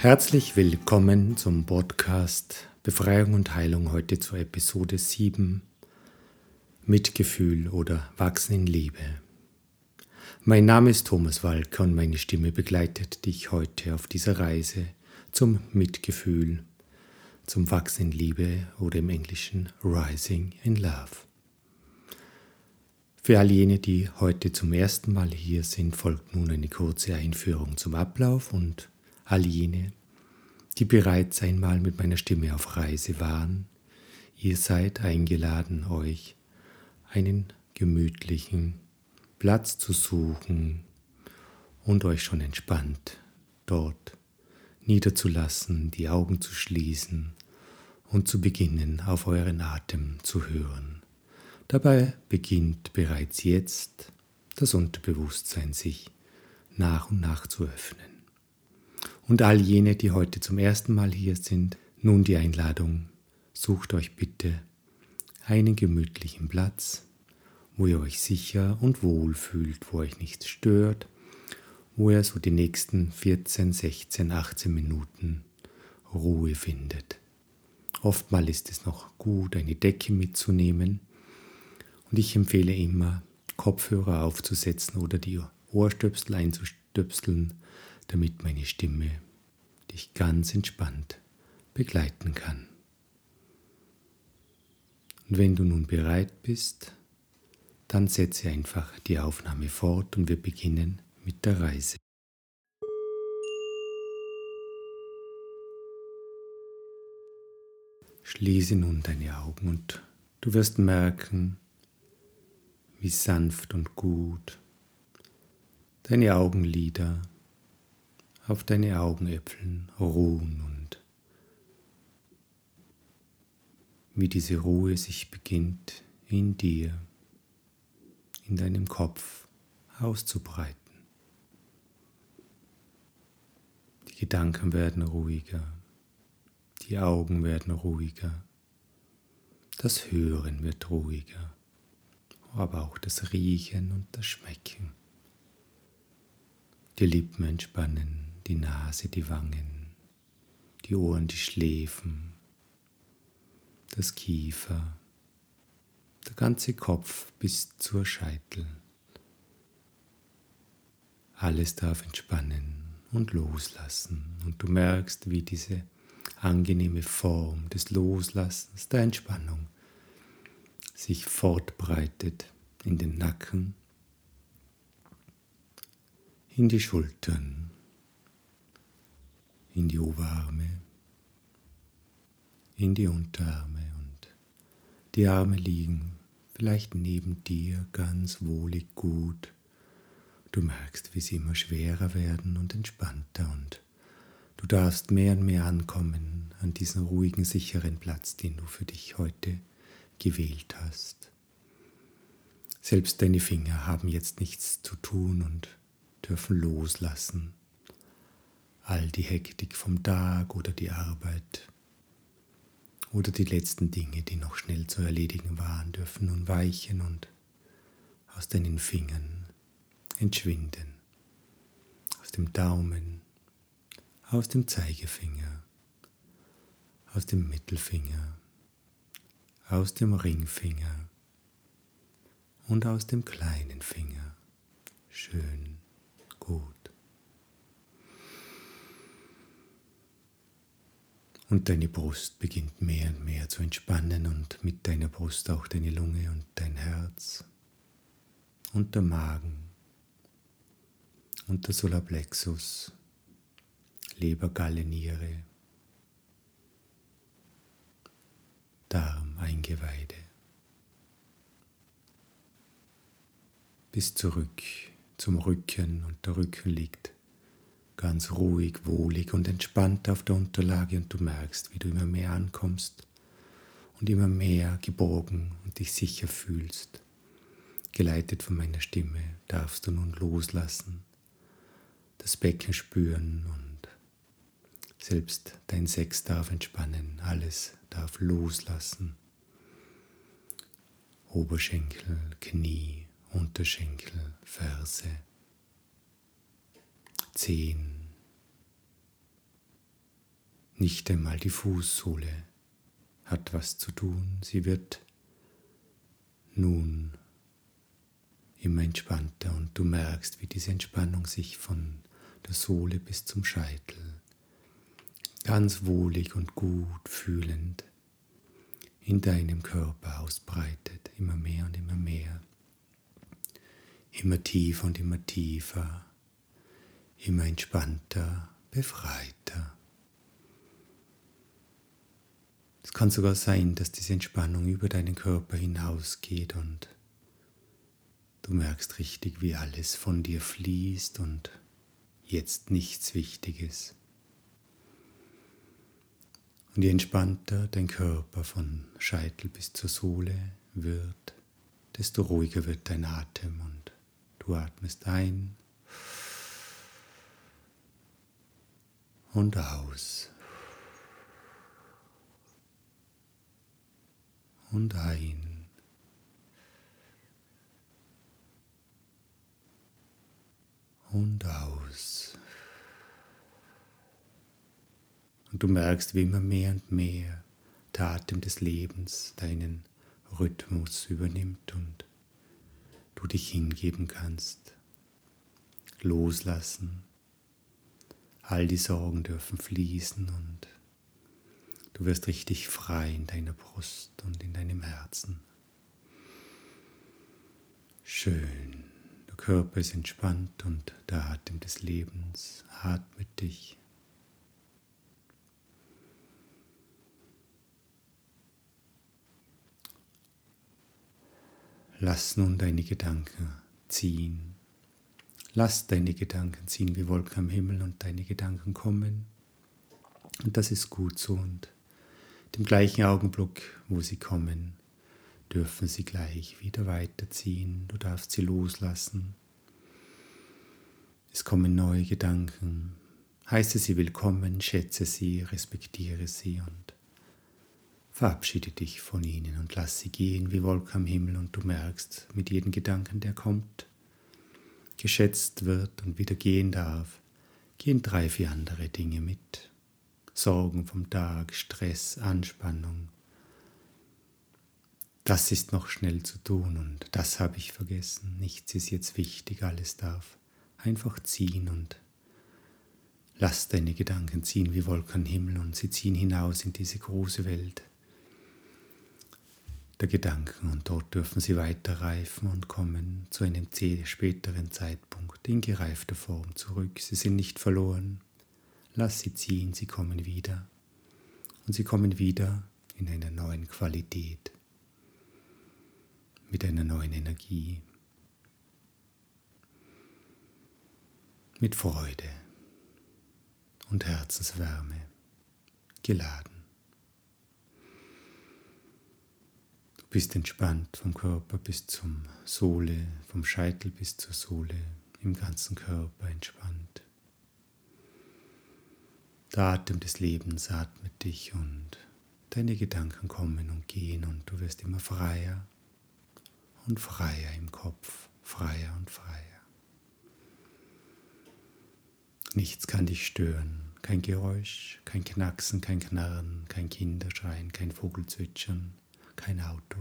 Herzlich willkommen zum Podcast Befreiung und Heilung heute zur Episode 7 Mitgefühl oder Wachsen in Liebe. Mein Name ist Thomas Walker und meine Stimme begleitet dich heute auf dieser Reise zum Mitgefühl, zum Wachsen in Liebe oder im Englischen Rising in Love. Für all jene, die heute zum ersten Mal hier sind, folgt nun eine kurze Einführung zum Ablauf und all jene, die bereits einmal mit meiner Stimme auf Reise waren, ihr seid eingeladen, euch einen gemütlichen Platz zu suchen und euch schon entspannt dort niederzulassen, die Augen zu schließen und zu beginnen, auf euren Atem zu hören. Dabei beginnt bereits jetzt das Unterbewusstsein sich nach und nach zu öffnen. Und all jene, die heute zum ersten Mal hier sind, nun die Einladung, sucht euch bitte einen gemütlichen Platz, wo ihr euch sicher und wohl fühlt, wo euch nichts stört, wo ihr so die nächsten 14, 16, 18 Minuten Ruhe findet. Oftmal ist es noch gut, eine Decke mitzunehmen und ich empfehle immer, Kopfhörer aufzusetzen oder die Ohrstöpsel einzustöpseln, damit meine Stimme dich ganz entspannt begleiten kann. Und wenn du nun bereit bist, dann setze einfach die Aufnahme fort und wir beginnen mit der Reise. Schließe nun deine Augen und du wirst merken, wie sanft und gut deine Augenlider auf deine Augenäpfeln ruhen und wie diese Ruhe sich beginnt in dir, in deinem Kopf auszubreiten. Die Gedanken werden ruhiger, die Augen werden ruhiger, das Hören wird ruhiger, aber auch das Riechen und das Schmecken. Die Lippen entspannen, die Nase, die Wangen, die Ohren, die Schläfen, das Kiefer, der ganze Kopf bis zur Scheitel. Alles darf entspannen und loslassen und du merkst, wie diese angenehme Form des Loslassens, der Entspannung sich fortbreitet in den Nacken, in die Schultern, in die Oberarme, in die Unterarme und die Arme liegen vielleicht neben dir ganz wohlig gut. Du merkst, wie sie immer schwerer werden und entspannter und du darfst mehr und mehr ankommen an diesen ruhigen, sicheren Platz, den du für dich heute gewählt hast. Selbst deine Finger haben jetzt nichts zu tun und dürfen loslassen all die Hektik vom Tag oder die Arbeit oder die letzten Dinge, die noch schnell zu erledigen waren, dürfen nun weichen und aus deinen Fingern entschwinden, aus dem Daumen, aus dem Zeigefinger, aus dem Mittelfinger, aus dem Ringfinger und aus dem kleinen Finger. Schön, gut. Und deine Brust beginnt mehr und mehr zu entspannen und mit deiner Brust auch deine Lunge und dein Herz und der Magen und der Solarplexus, Leber, Galle, Niere, Darm, Eingeweide. Bis zurück zum Rücken und der Rücken liegt ganz ruhig, wohlig und entspannt auf der Unterlage und du merkst, wie du immer mehr ankommst und immer mehr geborgen und dich sicher fühlst. Geleitet von meiner Stimme darfst du nun loslassen, das Becken spüren und selbst dein Sex darf entspannen, alles darf loslassen. Oberschenkel, Knie, Unterschenkel, Ferse. Zehen, Nicht einmal die Fußsohle hat was zu tun. Sie wird nun immer entspannter und du merkst, wie diese Entspannung sich von der Sohle bis zum Scheitel ganz wohlig und gut fühlend in deinem Körper ausbreitet, immer mehr und immer mehr, immer tiefer und immer tiefer, immer entspannter, befreiter. Es kann sogar sein, dass diese Entspannung über deinen Körper hinausgeht und du merkst richtig, wie alles von dir fließt und jetzt nichts Wichtiges. Und je entspannter dein Körper von Scheitel bis zur Sohle wird, desto ruhiger wird dein Atem und du atmest ein und aus. Und ein. Und aus. Und du merkst, wie immer mehr und mehr der Atem des Lebens deinen Rhythmus übernimmt und du dich hingeben kannst, loslassen. All die Sorgen dürfen fließen und du wirst richtig frei in deiner Brust und in deinem Herzen. Schön, der Körper ist entspannt und der Atem des Lebens atmet dich Lass nun deine Gedanken ziehen. Lass deine Gedanken ziehen wie Wolken am Himmel und deine Gedanken kommen. Und das ist gut so. Und im gleichen Augenblick, wo sie kommen, dürfen sie gleich wieder weiterziehen. Du darfst sie loslassen. Es kommen neue Gedanken. Heiße sie willkommen, schätze sie, respektiere sie und Verabschiede dich von ihnen und lass sie gehen wie Wolken am Himmel und du merkst, mit jedem Gedanken, der kommt, geschätzt wird und wieder gehen darf, gehen drei, vier andere Dinge mit. Sorgen vom Tag, Stress, Anspannung. Das ist noch schnell zu tun und das habe ich vergessen. Nichts ist jetzt wichtig, alles darf einfach ziehen und lass deine Gedanken ziehen wie Wolken am Himmel und sie ziehen hinaus in diese große Welt der Gedanken und dort dürfen sie weiter reifen und kommen zu einem späteren Zeitpunkt in gereifter Form zurück. Sie sind nicht verloren. Lass sie ziehen, sie kommen wieder. Und sie kommen wieder in einer neuen Qualität, mit einer neuen Energie, mit Freude und Herzenswärme geladen. Bist entspannt vom Körper bis zum Sohle, vom Scheitel bis zur Sohle, im ganzen Körper entspannt. Der Atem des Lebens atmet dich und deine Gedanken kommen und gehen und du wirst immer freier und freier im Kopf, freier und freier. Nichts kann dich stören, kein Geräusch, kein Knacksen, kein Knarren, kein Kinderschreien, kein Vogelzwitschern, kein Auto.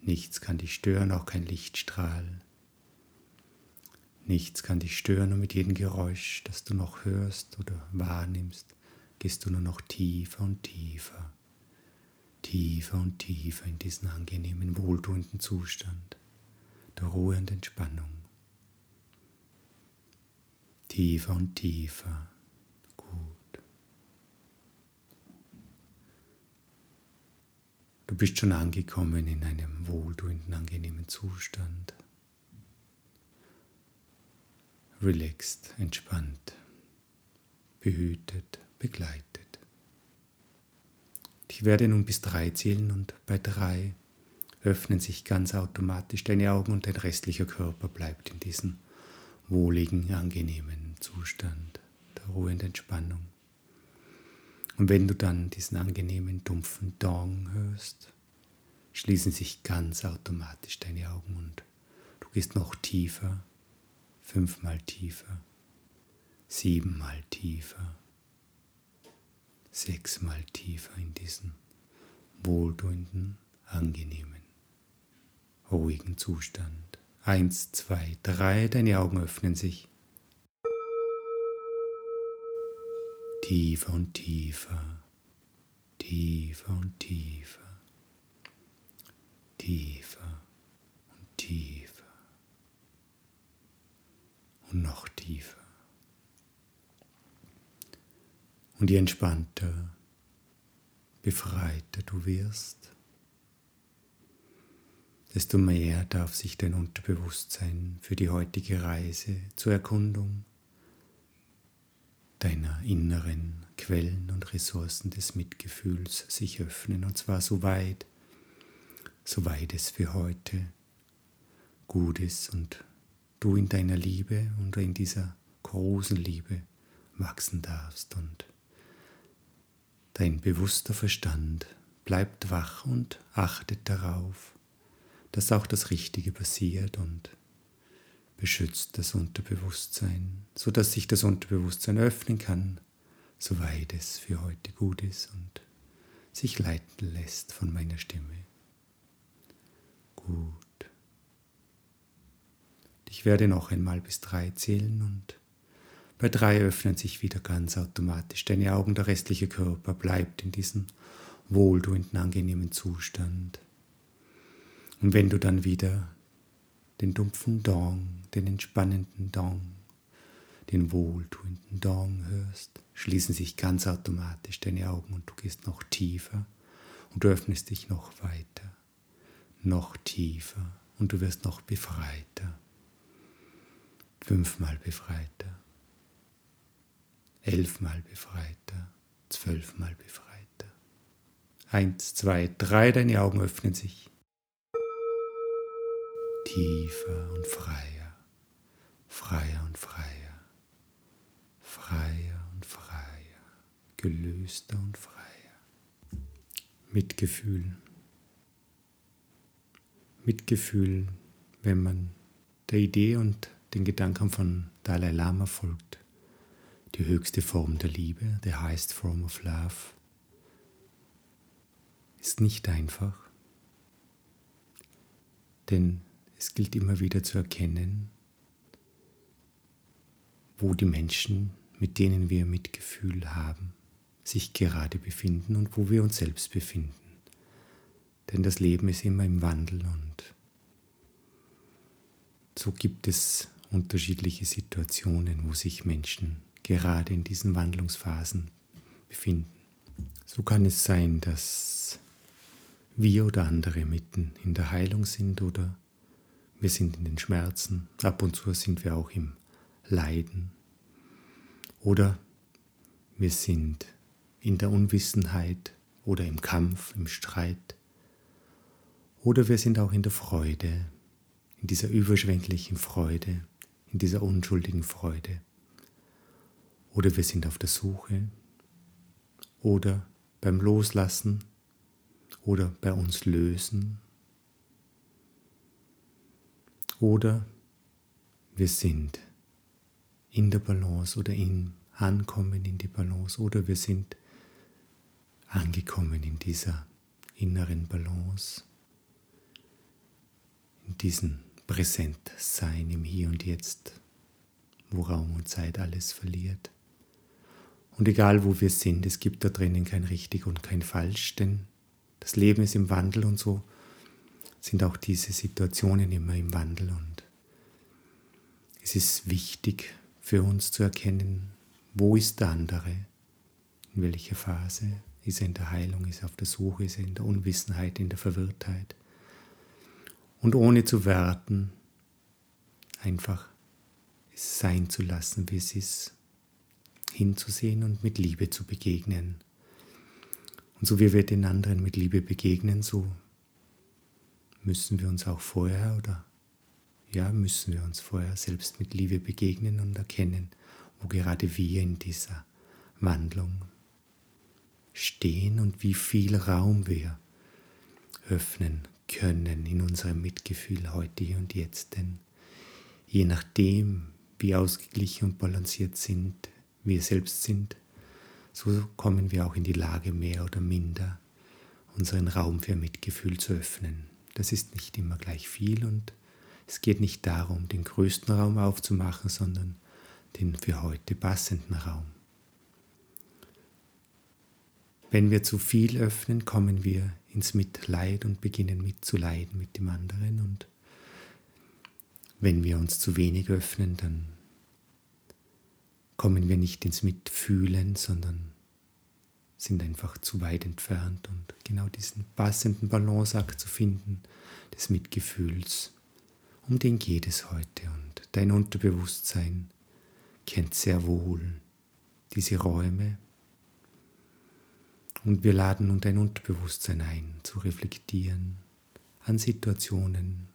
Nichts kann dich stören, auch kein Lichtstrahl. Nichts kann dich stören und mit jedem Geräusch, das du noch hörst oder wahrnimmst, gehst du nur noch tiefer und tiefer, tiefer und tiefer in diesen angenehmen, wohltuenden Zustand der Ruhe und Entspannung. Tiefer und tiefer Du bist schon angekommen in einem wohltuenden, angenehmen Zustand. Relaxed, entspannt, behütet, begleitet. Ich werde nun bis drei zählen und bei drei öffnen sich ganz automatisch deine Augen und dein restlicher Körper bleibt in diesem wohligen, angenehmen Zustand der Ruhe und Entspannung. Und wenn du dann diesen angenehmen, dumpfen Dong hörst, schließen sich ganz automatisch deine Augen und du gehst noch tiefer, fünfmal tiefer, siebenmal tiefer, sechsmal tiefer in diesen wohltuenden, angenehmen, ruhigen Zustand. Eins, zwei, drei, deine Augen öffnen sich. Tiefer und tiefer, tiefer und tiefer, tiefer und tiefer und noch tiefer. Und je entspannter, befreiter du wirst, desto mehr darf sich dein Unterbewusstsein für die heutige Reise zur Erkundung deiner inneren Quellen und Ressourcen des Mitgefühls sich öffnen, und zwar so weit, so weit es für heute gut ist und du in deiner Liebe und in dieser großen Liebe wachsen darfst und Dein bewusster Verstand bleibt wach und achtet darauf, dass auch das Richtige passiert und beschützt das Unterbewusstsein, so dass sich das Unterbewusstsein öffnen kann, soweit es für heute gut ist und sich leiten lässt von meiner Stimme. Gut. Ich werde noch einmal bis drei zählen und bei drei öffnen sich wieder ganz automatisch deine Augen, der restliche Körper bleibt in diesem wohltuenden, angenehmen Zustand. Und wenn du dann wieder den dumpfen Dong, den entspannenden Dong, den wohltuenden Dong hörst, schließen sich ganz automatisch deine Augen und du gehst noch tiefer und du öffnest dich noch weiter, noch tiefer und du wirst noch befreiter, fünfmal befreiter elfmal befreiter, zwölfmal befreiter. Eins, zwei, drei, deine Augen öffnen sich. Tiefer und freier, freier und freier, freier und freier, gelöster und freier. Mitgefühl. Mitgefühl, wenn man der Idee und den Gedanken von Dalai Lama folgt die höchste Form der Liebe, the highest form of love, ist nicht einfach, denn es gilt immer wieder zu erkennen, wo die Menschen, mit denen wir Mitgefühl haben, sich gerade befinden und wo wir uns selbst befinden. Denn das Leben ist immer im Wandel und so gibt es unterschiedliche Situationen, wo sich Menschen gerade in diesen Wandlungsphasen befinden. So kann es sein, dass wir oder andere mitten in der Heilung sind oder wir sind in den Schmerzen, ab und zu sind wir auch im Leiden. Oder wir sind in der Unwissenheit oder im Kampf, im Streit. Oder wir sind auch in der Freude, in dieser überschwänglichen Freude, in dieser unschuldigen Freude. Oder wir sind auf der Suche. Oder beim Loslassen. Oder bei uns lösen oder wir sind in der Balance oder im Ankommen in die Balance oder wir sind angekommen in dieser inneren Balance, in diesem Präsentsein im Hier und Jetzt, wo Raum und Zeit alles verliert. Und egal wo wir sind, es gibt da drinnen kein richtig und kein falsch, denn das Leben ist im Wandel und so sind auch diese Situationen immer im Wandel. Und es ist wichtig für uns zu erkennen, wo ist der andere, in welcher Phase, ist er in der Heilung, ist er auf der Suche, ist er in der Unwissenheit, in der Verwirrtheit. Und ohne zu werten, einfach es sein zu lassen, wie es ist hinzusehen und mit Liebe zu begegnen. Und so wie wir den anderen mit Liebe begegnen, so müssen wir uns auch vorher oder ja, müssen wir uns vorher selbst mit Liebe begegnen und erkennen, wo gerade wir in dieser Wandlung stehen und wie viel Raum wir öffnen können in unserem Mitgefühl heute und jetzt. Denn je nachdem, wie ausgeglichen und balanciert sind, wir selbst sind, so kommen wir auch in die Lage, mehr oder minder unseren Raum für Mitgefühl zu öffnen. Das ist nicht immer gleich viel und es geht nicht darum, den größten Raum aufzumachen, sondern den für heute passenden Raum. Wenn wir zu viel öffnen, kommen wir ins Mitleid und beginnen mitzuleiden mit dem anderen. Und wenn wir uns zu wenig öffnen, dann kommen wir nicht ins Mitfühlen, sondern sind einfach zu weit entfernt. Und genau diesen passenden Balanceakt zu finden des Mitgefühls, um den geht es heute. Und dein Unterbewusstsein kennt sehr wohl diese Räume. Und wir laden nun dein Unterbewusstsein ein, zu reflektieren an Situationen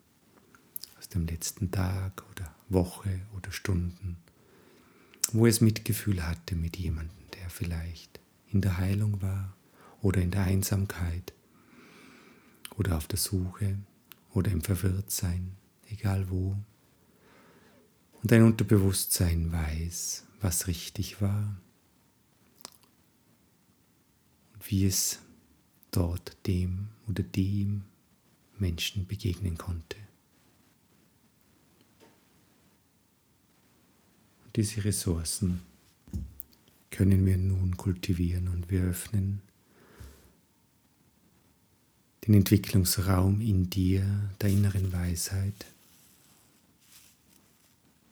aus dem letzten Tag oder Woche oder Stunden, wo es Mitgefühl hatte mit jemandem, der vielleicht in der Heilung war oder in der Einsamkeit oder auf der Suche oder im Verwirrtsein, egal wo. Und dein Unterbewusstsein weiß, was richtig war und wie es dort dem oder dem Menschen begegnen konnte. Und diese Ressourcen können wir nun kultivieren und wir öffnen den Entwicklungsraum in dir, der inneren Weisheit,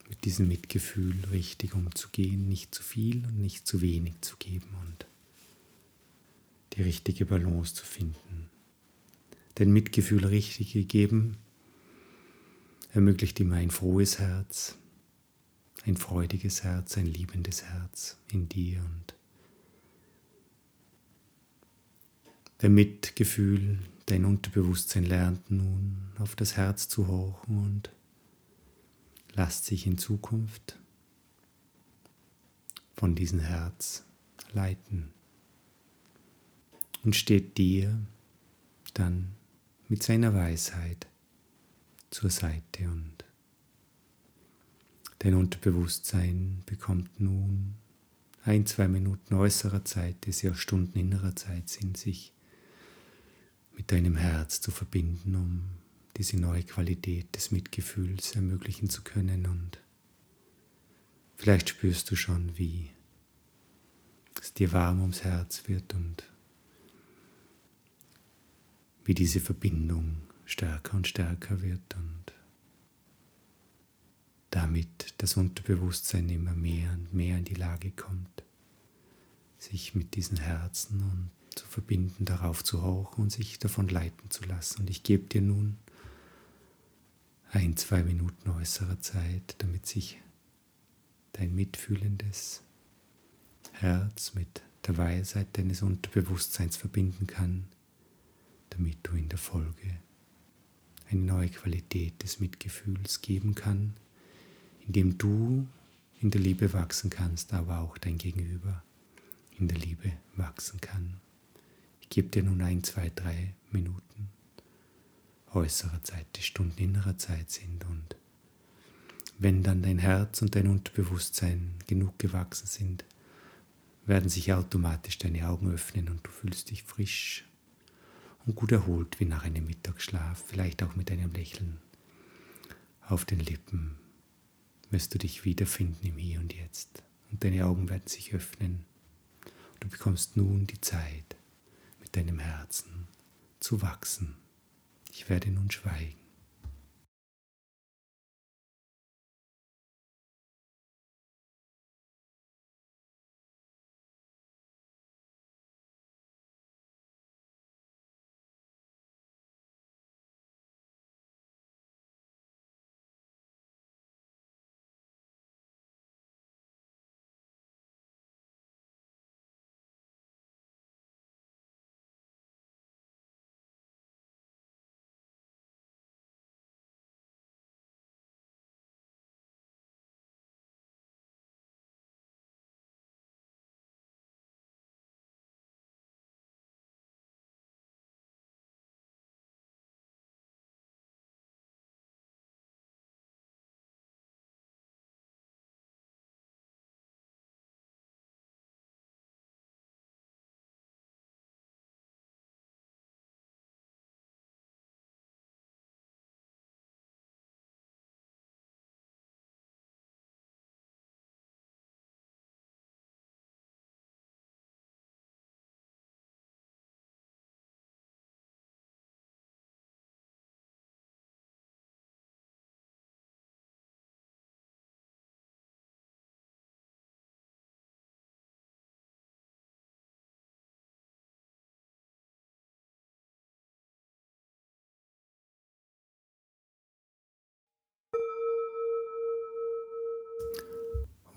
mit diesem Mitgefühl richtig umzugehen, nicht zu viel und nicht zu wenig zu geben und die richtige Balance zu finden. Denn Mitgefühl richtig gegeben ermöglicht immer ein frohes Herz, ein freudiges Herz, ein liebendes Herz in dir und der Mitgefühl, dein Unterbewusstsein lernt nun auf das Herz zu horchen und lasst sich in Zukunft von diesem Herz leiten. Und steht dir dann mit seiner Weisheit zur Seite und dein Unterbewusstsein bekommt nun ein, zwei Minuten äußerer Zeit, die ja Stunden innerer Zeit sind, sich mit deinem Herz zu verbinden, um diese neue Qualität des Mitgefühls ermöglichen zu können. Und vielleicht spürst du schon, wie es dir warm ums Herz wird und wie diese Verbindung stärker und stärker wird und damit das Unterbewusstsein immer mehr und mehr in die Lage kommt, sich mit diesen Herzen und zu verbinden, darauf zu horchen und sich davon leiten zu lassen. Und ich gebe dir nun ein, zwei Minuten äußerer Zeit, damit sich dein mitfühlendes Herz mit der Weisheit deines Unterbewusstseins verbinden kann, damit du in der Folge eine neue Qualität des Mitgefühls geben kann, indem du in der Liebe wachsen kannst, aber auch dein Gegenüber in der Liebe wachsen kann. Ich gebe dir nun ein, zwei, drei Minuten äußerer Zeit, die Stunden innerer Zeit sind. Und wenn dann dein Herz und dein Unterbewusstsein genug gewachsen sind, werden sich automatisch deine Augen öffnen und du fühlst dich frisch und gut erholt wie nach einem Mittagsschlaf, vielleicht auch mit einem Lächeln auf den Lippen, wirst du dich wiederfinden im Hier und Jetzt und deine Augen werden sich öffnen. Du bekommst nun die Zeit, mit deinem Herzen zu wachsen. Ich werde nun schweigen.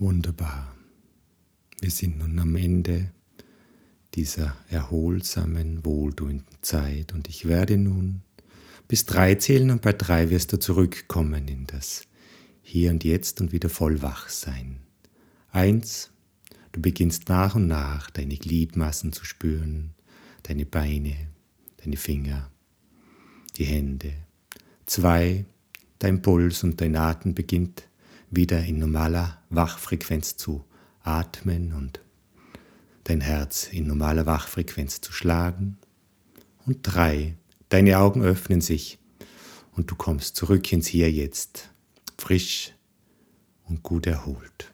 Wunderbar. Wir sind nun am Ende dieser erholsamen, wohltuenden Zeit und ich werde nun bis drei zählen und bei drei wirst du zurückkommen in das Hier und Jetzt und wieder voll wach sein. Eins, du beginnst nach und nach deine Gliedmassen zu spüren, deine Beine, deine Finger, die Hände. Zwei, dein Puls und dein Atem beginnt wieder in normaler Wachfrequenz zu atmen und dein Herz in normaler Wachfrequenz zu schlagen. Und drei, deine Augen öffnen sich und du kommst zurück ins Hier jetzt, frisch und gut erholt.